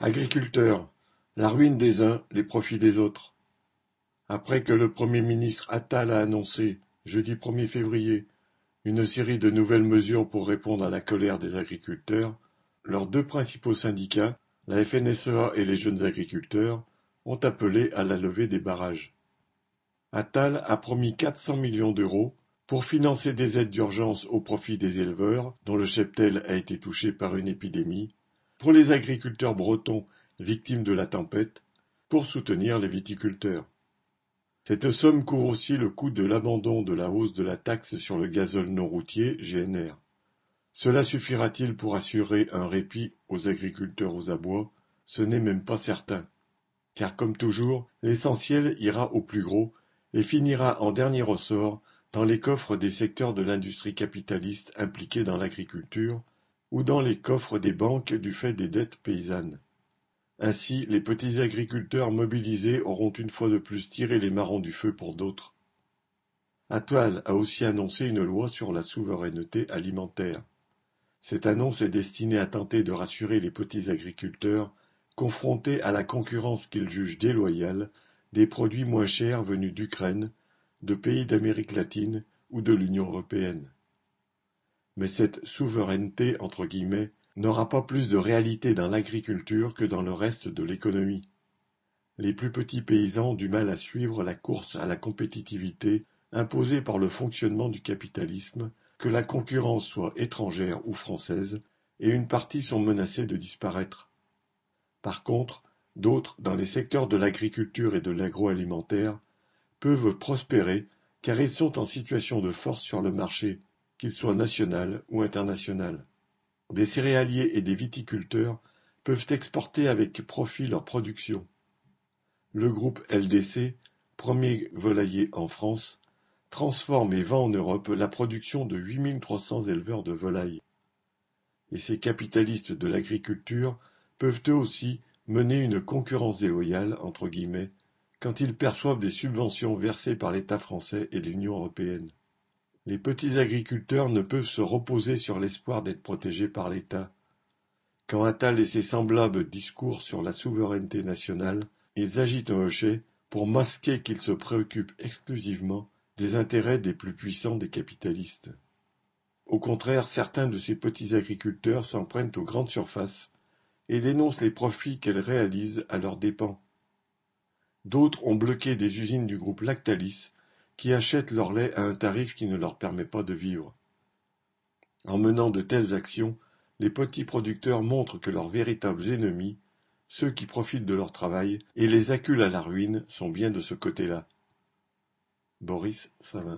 Agriculteurs, la ruine des uns, les profits des autres. Après que le Premier ministre Attal a annoncé, jeudi 1er février, une série de nouvelles mesures pour répondre à la colère des agriculteurs, leurs deux principaux syndicats, la FNSEA et les jeunes agriculteurs, ont appelé à la levée des barrages. Attal a promis 400 millions d'euros pour financer des aides d'urgence au profit des éleveurs dont le cheptel a été touché par une épidémie pour les agriculteurs bretons victimes de la tempête, pour soutenir les viticulteurs. Cette somme couvre aussi le coût de l'abandon de la hausse de la taxe sur le gazole non routier GNR. Cela suffira-t-il pour assurer un répit aux agriculteurs aux abois? Ce n'est même pas certain. Car comme toujours, l'essentiel ira au plus gros et finira en dernier ressort dans les coffres des secteurs de l'industrie capitaliste impliqués dans l'agriculture, ou dans les coffres des banques du fait des dettes paysannes. Ainsi, les petits agriculteurs mobilisés auront une fois de plus tiré les marrons du feu pour d'autres. Attal a aussi annoncé une loi sur la souveraineté alimentaire. Cette annonce est destinée à tenter de rassurer les petits agriculteurs confrontés à la concurrence qu'ils jugent déloyale des produits moins chers venus d'Ukraine, de pays d'Amérique latine ou de l'Union européenne. Mais cette souveraineté n'aura pas plus de réalité dans l'agriculture que dans le reste de l'économie. Les plus petits paysans ont du mal à suivre la course à la compétitivité imposée par le fonctionnement du capitalisme, que la concurrence soit étrangère ou française, et une partie sont menacées de disparaître. Par contre, d'autres, dans les secteurs de l'agriculture et de l'agroalimentaire, peuvent prospérer car ils sont en situation de force sur le marché qu'il soit national ou international. Des céréaliers et des viticulteurs peuvent exporter avec profit leur production. Le groupe LDC, premier volailler en France, transforme et vend en Europe la production de 8300 éleveurs de volailles. Et ces capitalistes de l'agriculture peuvent eux aussi mener une concurrence déloyale, entre guillemets, quand ils perçoivent des subventions versées par l'État français et l'Union européenne. Les petits agriculteurs ne peuvent se reposer sur l'espoir d'être protégés par l'État. Quand Attal et ses semblables discours sur la souveraineté nationale, ils agitent un hocher pour masquer qu'ils se préoccupent exclusivement des intérêts des plus puissants des capitalistes. Au contraire, certains de ces petits agriculteurs s'en prennent aux grandes surfaces et dénoncent les profits qu'elles réalisent à leurs dépens. D'autres ont bloqué des usines du groupe Lactalis qui achètent leur lait à un tarif qui ne leur permet pas de vivre. En menant de telles actions, les petits producteurs montrent que leurs véritables ennemis, ceux qui profitent de leur travail et les acculent à la ruine, sont bien de ce côté-là. Boris Savin